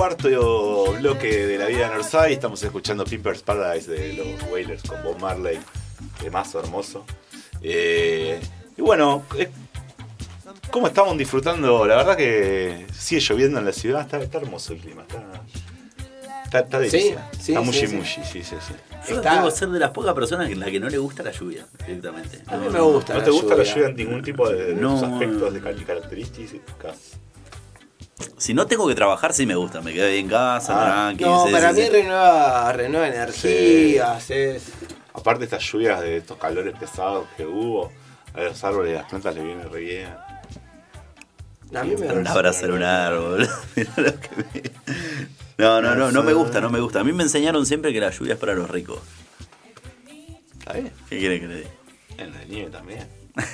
cuarto bloque de la vida de Northside. Estamos escuchando Pimpers Paradise de los Wailers con Bob Marley, más hermoso. Eh, y bueno, eh, ¿cómo estamos disfrutando? La verdad que sigue lloviendo en la ciudad, está, hermoso el clima. Está, está, sí, está muy sí, sí, sí, sí. Yo debo ser de las pocas personas en las que no le gusta la lluvia, directamente. A mí me gusta. ¿No te gusta la lluvia en ningún tipo de, aspectos de características? Si no tengo que trabajar, sí me gusta. Me quedo ahí en casa, ah, tranqui. No, para mí renueva, renueva energías. Es... Aparte, estas lluvias de estos calores pesados que hubo, a los árboles y las plantas le viene re bien. A mí me abrazar un árbol. No, no, no, no me gusta, no me gusta. A mí me enseñaron siempre que la lluvia es para los ricos. ¿Está bien? ¿Qué quiere que le diga? En la nieve también.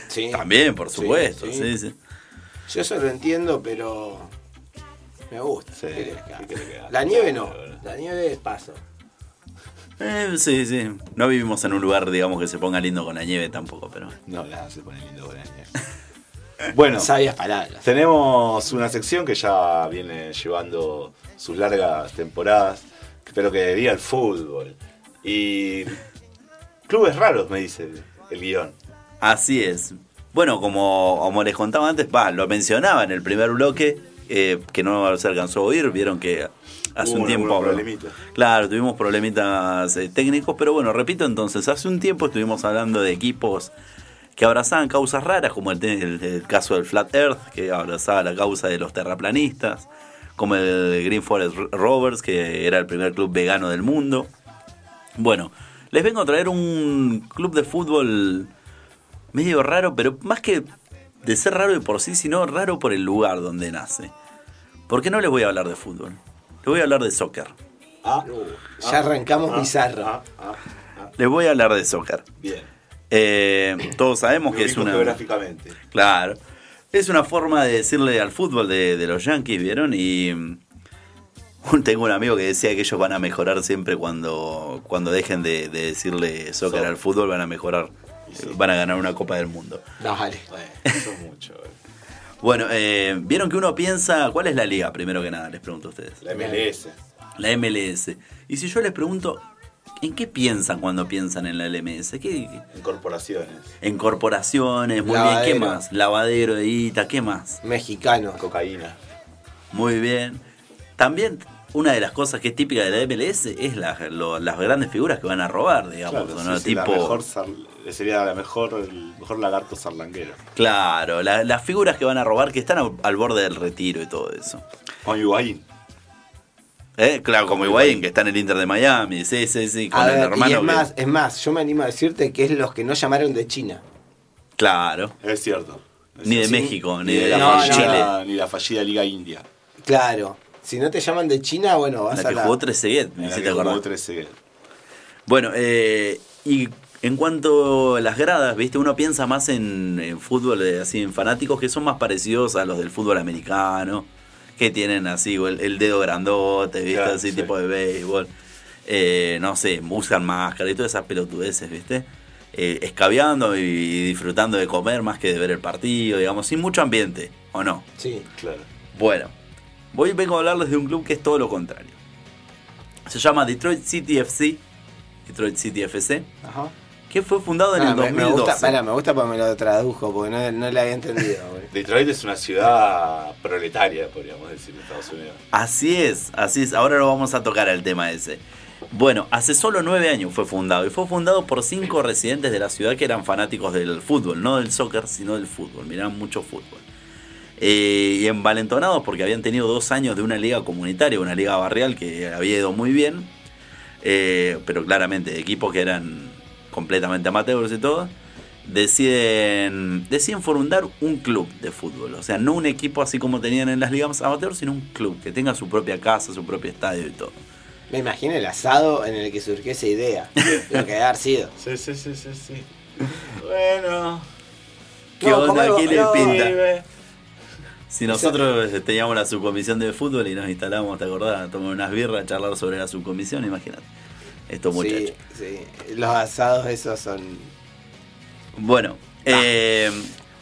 Sí. también, por supuesto. Sí, sí. Yo eso lo entiendo, pero me gusta. la nieve no. La nieve es paso. Eh, sí, sí. No vivimos en un lugar, digamos, que se ponga lindo con la nieve tampoco, pero. No, se pone lindo con la nieve. Bueno, sabias palabras. Tenemos una sección que ya viene llevando sus largas temporadas, pero que diga el fútbol. Y clubes raros, me dice el guion. Así es. Bueno, como, como les contaba antes, va, lo mencionaba en el primer bloque, eh, que no se alcanzó a oír, vieron que hace un tiempo... Claro, tuvimos problemitas eh, técnicos, pero bueno, repito entonces, hace un tiempo estuvimos hablando de equipos que abrazaban causas raras, como el, caso del Flat Earth, que abrazaba la causa de los terraplanistas, como el Green Forest Rovers, que era el primer club vegano del mundo. Bueno, les vengo a traer un club de fútbol medio raro, pero más que de ser raro de por sí, sino raro por el lugar donde nace. ¿Por qué no les voy a hablar de fútbol? Les voy a hablar de soccer. Ah, ya arrancamos ah, bizarro. Ah, ah, les voy a hablar de soccer. Bien. Eh, todos sabemos que es una. Geográficamente. Claro. Es una forma de decirle al fútbol de, los Yankees, ¿vieron? Y mm, tengo un amigo que decía que ellos van a mejorar siempre cuando, cuando dejen de, decirle soccer al fútbol, van a mejorar van a ganar una Copa del Mundo. Dale. Eso mucho. bueno, eh, vieron que uno piensa, ¿cuál es la liga? Primero que nada, les pregunto a ustedes. La MLS. La MLS. Y si yo les pregunto, ¿en qué piensan cuando piensan en la LMS? ¿Qué, En corporaciones. En corporaciones, muy bien. ¿Qué más? Lavadero de Ita, ¿qué más? Mexicano. Cocaína. Muy bien. También una de las cosas que es típica de la MLS es las grandes figuras que van a robar, digamos. tipo... sería la mejor, el mejor lagarto sarlanguero. Claro, las figuras que van a robar que están al, borde del retiro y todo eso. Como Higuaín. ¿Eh? Claro, como Higuaín, que está en el Inter de Miami. Sí, sí, sí. Con el hermano. Y es, más, es más, yo me animo a decirte que es los que no llamaron de China. Claro. Es cierto. ni de México, ni de, la Chile. Ni la fallida Liga India. Claro. Si no te llaman de China, bueno, vas la a que jugó 13 me la que jugó 13 Bueno, eh, y en cuanto a las gradas, ¿viste? Uno piensa más en, fútbol, eh, así, en fanáticos que son más parecidos a los del fútbol americano, que tienen así el, dedo grandote, ¿viste? así tipo de béisbol. Eh, no sé, usan máscara y todas esas pelotudeces, ¿viste? Eh, escabeando y disfrutando de comer más que de ver el partido, digamos, sin mucho ambiente, ¿o no? Sí, claro. Bueno, Voy vengo a hablarles de un club que es todo lo contrario. Se llama Detroit City FC. Detroit City FC. Ajá. Que fue fundado en ah, el 2012. Me gusta, me gusta porque me lo tradujo, porque no, no le había entendido. Detroit es una ciudad proletaria, podríamos decir, en Estados Unidos. Así es, así es. Ahora lo vamos a tocar el tema ese. Bueno, hace solo nueve años fue fundado y fue fundado por cinco residentes de la ciudad que eran fanáticos del fútbol, no del soccer, sino del fútbol. Miraban mucho fútbol. Eh, y envalentonados porque habían tenido dos años de una liga comunitaria, una liga barrial que había ido muy bien, eh, pero claramente equipos que eran completamente amateurs y todo, deciden, deciden fundar un club de fútbol, o sea, no un equipo así como tenían en las ligas amateurs, sino un club que tenga su propia casa, su propio estadio y todo. Me imagino el asado en el que surgió esa idea, lo que haber sido. Sí, sí, sí, sí, sí. Bueno. ¿Qué onda? ¿Qué le pinta? Si nosotros teníamos la subcomisión de fútbol y nos instalamos, ¿te acordás? A tomar unas birras, charlar sobre la subcomisión, imagínate. Estos muchachos. Sí, los asados esos son... Bueno, ah. eh,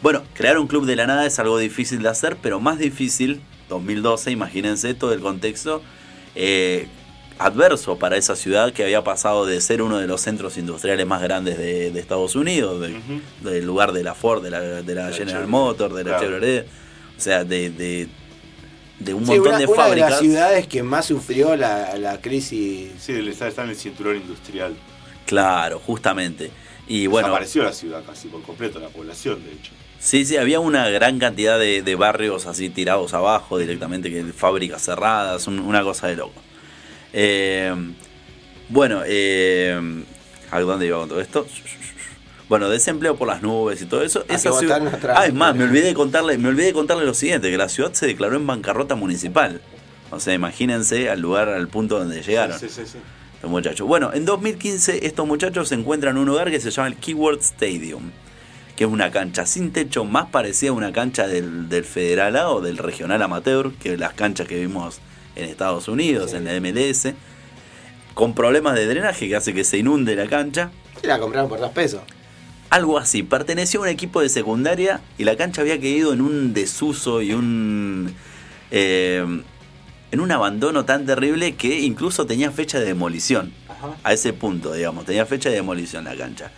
bueno, crear un club de la nada es algo difícil de hacer, pero más difícil 2012, imagínense todo el contexto eh, adverso para esa ciudad que había pasado de ser uno de los centros industriales más grandes de, Estados Unidos, del lugar de la Ford, de la, de la, General Motors, de la Chevrolet, o sea, de, de, un montón de fábricas. Una de las ciudades que más sufrió la, la crisis. Sí, está, está en el cinturón industrial. Claro, justamente. Y bueno. Desapareció la ciudad casi por completo, la población, de hecho. Sí, sí, había una gran cantidad de, barrios así tirados abajo directamente, que fábricas cerradas, una cosa de loco. Eh, bueno, eh, ¿a dónde iba con todo esto? Bueno, desempleo por las nubes y todo eso. Esa ciudad... Ah, es más, me olvidé de contarle, me olvidé de contarle lo siguiente, que la ciudad se declaró en bancarrota municipal. O sea, imagínense al lugar, al punto donde llegaron. Sí, sí, sí. Los muchachos. Bueno, en 2015 estos muchachos se encuentran en un lugar que se llama el Keyword Stadium que es una cancha sin techo más parecida a una cancha del, Federal A o del Regional Amateur, que las canchas que vimos en Estados Unidos, en la MLS, con problemas de drenaje que hace que se inunde la cancha. Y la compraron por dos pesos. Algo así, perteneció a un equipo de secundaria y la cancha había caído en un desuso y un... Eh, en un abandono tan terrible que incluso tenía fecha de demolición. A ese punto, digamos, tenía fecha de demolición la cancha.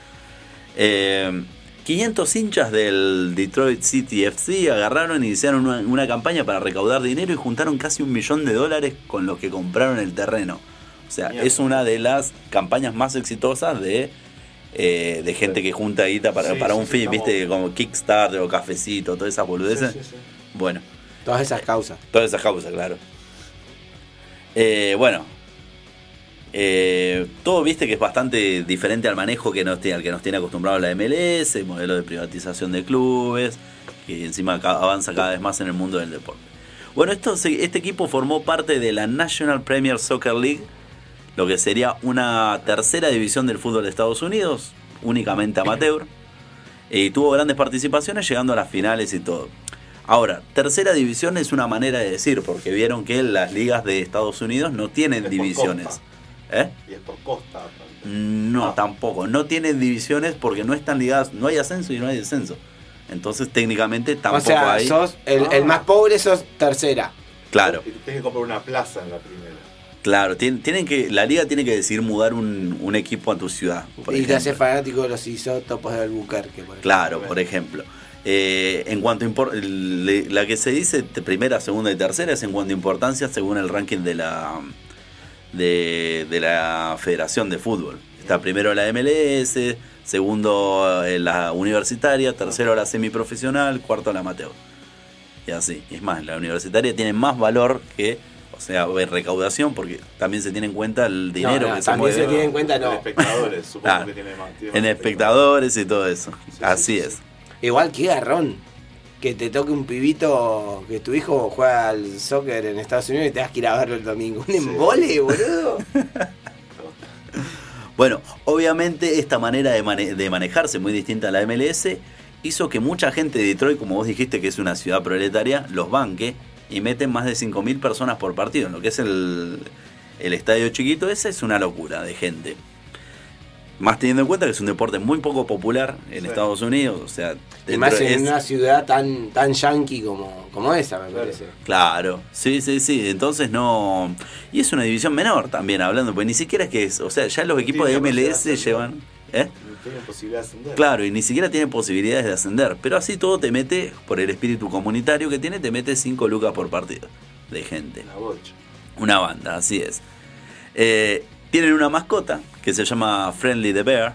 Eh, 500 hinchas del Detroit City FC agarraron y iniciaron una, campaña para recaudar dinero y juntaron casi un millón de dólares con los que compraron el terreno. O sea, es una de las campañas más exitosas de, eh, de gente que junta guita para, para un fin, viste, como Kickstarter o Cafecito, todas esas boludeces. bueno. Todas esas causas. Todas esas causas, claro. Eh, bueno, eh, todo viste que es bastante diferente al manejo que nos, al que nos tiene acostumbrado la MLS, el modelo de privatización de clubes, que encima avanza cada vez más en el mundo del deporte. Bueno, esto, este equipo formó parte de la National Premier Soccer League, lo que sería una tercera división del fútbol de Estados Unidos, únicamente amateur, y tuvo grandes participaciones llegando a las finales y todo. Ahora, tercera división es una manera de decir, porque vieron que las ligas de Estados Unidos no tienen divisiones. ¿Eh? Y es por costa. No, ah. tampoco. No tienen divisiones porque no están ligadas. No hay ascenso y no hay descenso. Entonces, técnicamente tampoco o sea, hay. Sos el, el, más pobre, sos tercera. Claro. Y tienes que comprar una plaza en la primera. Claro, tienen, que, la liga tiene que decidir mudar un, equipo a tu ciudad. y te hace fanático de los isótopos de Albuquerque. Por claro, por ejemplo. Eh, en cuanto a la que se dice primera, segunda y tercera es en cuanto a importancia según el ranking de la de, la Federación de Fútbol. Está primero la MLS, segundo eh, la universitaria, tercero la semiprofesional, cuarto la amateur. Y así. Es más, la universitaria tiene más valor que, o sea, recaudación, porque también se tiene en cuenta el dinero que se mueve. se tiene en cuenta, no. En espectadores, supongo que tiene más. en espectadores y todo eso. así es. Igual que garrón que te toque un pibito que tu hijo juega al soccer en Estados Unidos y te vas que ir a verlo el domingo. Un embole, boludo. bueno, obviamente esta manera de, de manejarse muy distinta a la MLS hizo que mucha gente de Detroit, como vos dijiste que es una ciudad proletaria, los banque y meten más de 5.000 personas por partido. En lo que es el, el estadio chiquito, ese es una locura de gente. Más teniendo en cuenta que es un deporte muy poco popular en Estados Unidos, o sea... Y más en una ciudad tan, tan yankee como, como esa, me parece. Claro, sí, sí, sí, entonces no... Y es una división menor también, hablando, pues ni siquiera es que es... O sea, ya los equipos de MLS llevan... ¿eh? Tienen posibilidad de ascender. Claro, y ni siquiera tienen posibilidades de ascender. Pero así todo te mete, por el espíritu comunitario que tiene, te mete 5 lucas por partido de gente. Una bocha. Una banda, así es. Eh, tienen una mascota que se llama Friendly the Bear.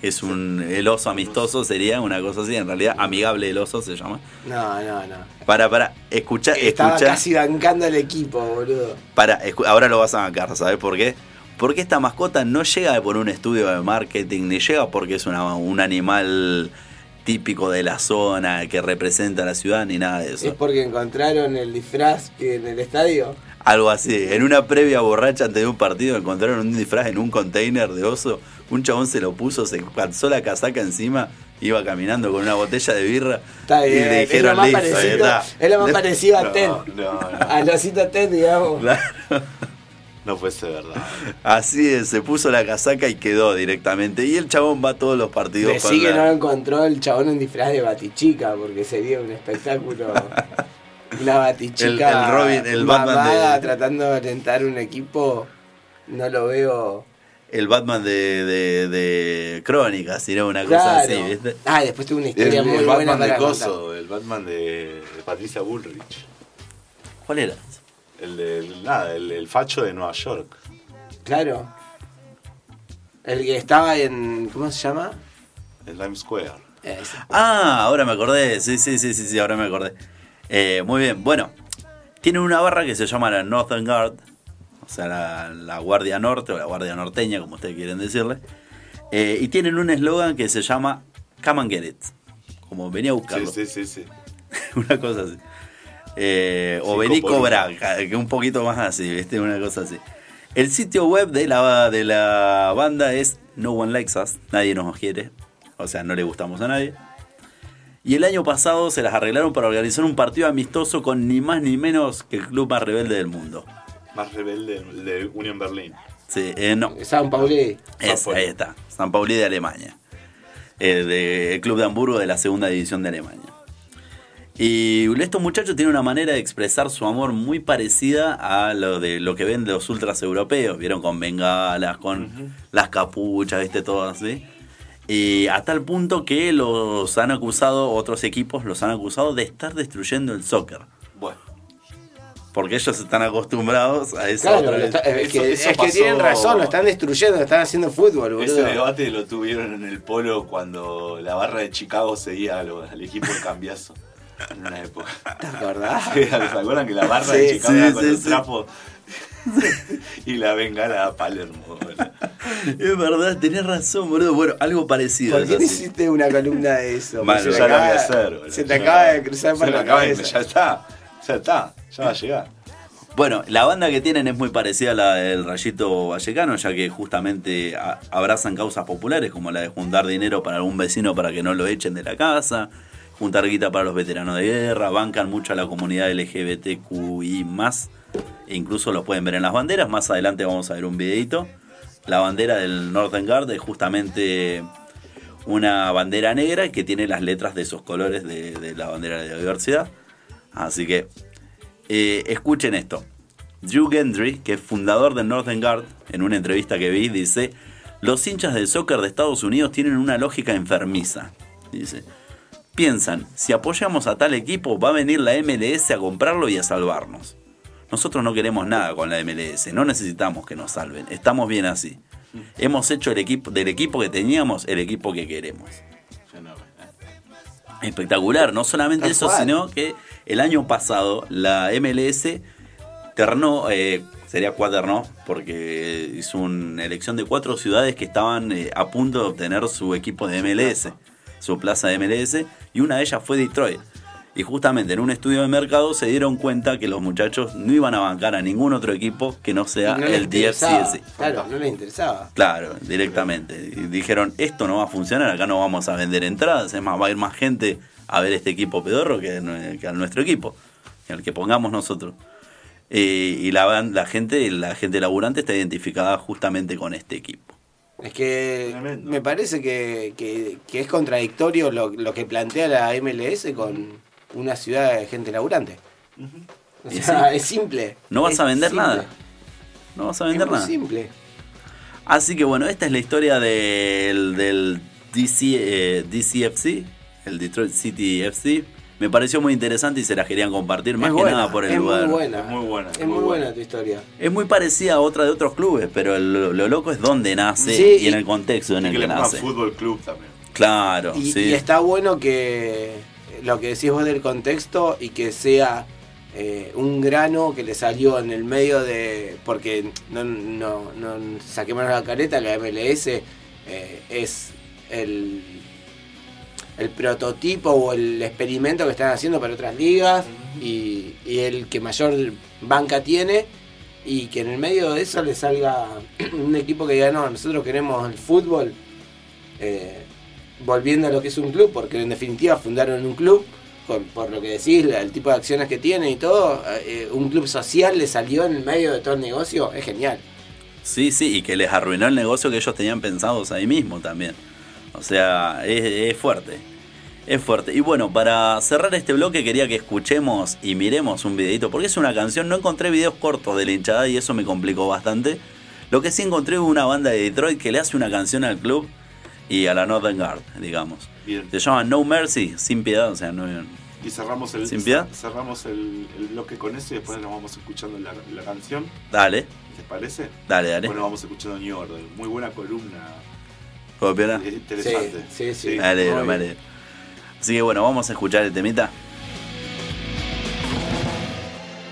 Es un el oso amistoso, sería una cosa así. En realidad, amigable el oso se llama. No, no, no. Para, para, escucha, Estaba casi bancando el equipo, boludo. Para, ahora lo vas a bancar, ¿sabes por qué? Porque esta mascota no llega por un estudio de marketing, ni llega porque es una, un animal típico de la zona que representa a la ciudad, ni nada de eso. ¿Es porque encontraron el disfraz en el estadio? Algo así. En una previa borracha antes de un partido encontraron un disfraz en un container de oso. Un chabón se lo puso, se calzó la casaca encima, iba caminando con una botella de birra. Está bien, y le dijeron, es lo más parecido, es lo más parecido a Ted. No, Al osito Ted, digamos. No puede ser verdad. Así es, se puso la casaca y quedó directamente. Y el chabón va a todos los partidos. Sí que no encontró el chabón en disfraz de batichica, porque sería un espectáculo. una batichica el, el Robin, el Batman de... tratando de alentar un equipo, no lo veo el Batman de, de, de Crónicas, sino una cosa así, ¿viste? Ah, después tuvo una historia el, muy el buena Batman de Coso, el Batman de, Patricia Bullrich. ¿Cuál era? El de, nada, el, el, facho de Nueva York. Claro. El que estaba en, ¿cómo se llama? En Times Square. Ah, ahora me acordé, sí, sí, sí, sí, sí ahora me acordé. Eh, muy bien, bueno, tienen una barra que se llama la Northern Guard, o sea, la, Guardia Norte o la Guardia Norteña, como ustedes quieren decirle. Eh, y tienen un eslogan que se llama Come and Get It. Como venía a buscarlo. Sí, sí, sí. una cosa así. Eh, o vení cobra, que un poquito más así, ¿viste? Una cosa así. El sitio web de la, de la banda es No One Likes Us, nadie nos quiere, o sea, no le gustamos a nadie. Y el año pasado se las arreglaron para organizar un partido amistoso con ni más ni menos que el club más rebelde del mundo más rebelde de Union Berlin. Sí, eh, no. San Pauli. ahí está, San Pauli de Alemania. El, Club de Hamburgo de la segunda división de Alemania. Y estos muchachos tienen una manera de expresar su amor muy parecida a lo de lo que ven los ultras europeos. Vieron con bengalas, con las capuchas, viste, todo así. Y a tal punto que los han acusado, otros equipos los han acusado de estar destruyendo el soccer. Bueno porque ellos están acostumbrados a eso. Claro, es, que, tienen razón, lo están destruyendo, lo están haciendo fútbol. Boludo. Ese debate lo tuvieron en el polo cuando la barra de Chicago seguía al, equipo del cambiazo. En una época. ¿Te acordás? ¿Se acuerdan que la barra de Chicago era con los trapos? y la bengala a Palermo. Es verdad, tenés razón, boludo. Bueno, algo parecido. ¿Por qué no hiciste una columna de eso? Malo, ya la voy a hacer. Se te acaba de cruzar por la cabeza. Ya está, ya está. Ya va a llegar. Bueno, la banda que tienen es muy parecida a la del Rayito Vallecano, ya que justamente abrazan causas populares como la de juntar dinero para algún vecino para que no lo echen de la casa, juntar guita para los veteranos de guerra, bancan mucho a la comunidad LGBTQI e incluso lo pueden ver en las banderas. Más adelante vamos a ver un videito. La bandera del Northern Guard es justamente una bandera negra que tiene las letras de esos colores de, la bandera de la diversidad. Así que eh, escuchen esto. Drew Gendry, que es fundador de Northern Guard, en una entrevista que vi, dice, los hinchas del soccer de Estados Unidos tienen una lógica enfermiza. Dice, piensan, si apoyamos a tal equipo va a venir la MLS a comprarlo y a salvarnos. Nosotros no queremos nada con la MLS, no necesitamos que nos salven, estamos bien así. Hemos hecho el equipo, del equipo que teníamos el equipo que queremos. Espectacular, no solamente eso, sino que el año pasado la MLS ternó, eh, sería cuaternó, porque hizo una elección de cuatro ciudades que estaban eh, a punto de obtener su equipo de MLS, su plaza de MLS, y una de ellas fue Detroit. Y justamente en un estudio de mercado se dieron cuenta que los muchachos no iban a bancar a ningún otro equipo que no sea el DFCS. Claro, no les interesaba. Claro, directamente. Y dijeron, esto no va a funcionar, acá no vamos a vender entradas, es más, va a ir más gente a ver este equipo pedorro que, a nuestro equipo, que al que pongamos nosotros. Eh, y la, la, gente, la gente laburante está identificada justamente con este equipo. Es que me parece que, que, es contradictorio lo, lo que plantea la MLS con una ciudad de gente laburante. O sea, es simple. No vas a vender nada. No vas a vender es nada. simple. Así que bueno, esta es la historia del, del DC, eh, DCFC, el Detroit City FC. Me pareció muy interesante y se la querían compartir más que nada por el lugar. Muy buena. Es muy buena. Es muy, buena. tu historia. Es muy parecida a otra de otros clubes, pero lo, loco es dónde nace y, en el contexto en el que, que nace. fútbol club también. Claro, y, sí. y está bueno que lo que decís vos del contexto y que sea eh, un grano que le salió en el medio de. Porque no, no, no saquemos la careta, la MLS eh, es el, el prototipo o el experimento que están haciendo para otras ligas y, el que mayor banca tiene y que en el medio de eso le salga un equipo que diga, no, nosotros queremos el fútbol. Eh, volviendo a lo que es un club, porque en definitiva fundaron un club, por lo que decís, el tipo de acciones que tienen y todo, eh, un club social le salió en el medio de todo el negocio, es genial. Sí, sí, y que les arruinó el negocio que ellos tenían pensados ahí mismo también. O sea, es, fuerte. Es fuerte. Y bueno, para cerrar este bloque quería que escuchemos y miremos un videito, porque es una canción, no encontré videos cortos de la hinchada y eso me complicó bastante. Lo que sí encontré fue una banda de Detroit que le hace una canción al club y a la Northern Guard, digamos. Se llama No Mercy, sin piedad, o sea, no... Y cerramos el, ¿Sin piedad? cerramos el, bloque con eso y después nos vamos escuchando la, canción. Dale. ¿Te parece? Dale, dale. Bueno, vamos escuchando New Order. Muy buena columna. ¿Puedo Interesante. Sí, sí, sí. Dale, dale. Así que bueno, vamos a escuchar el temita.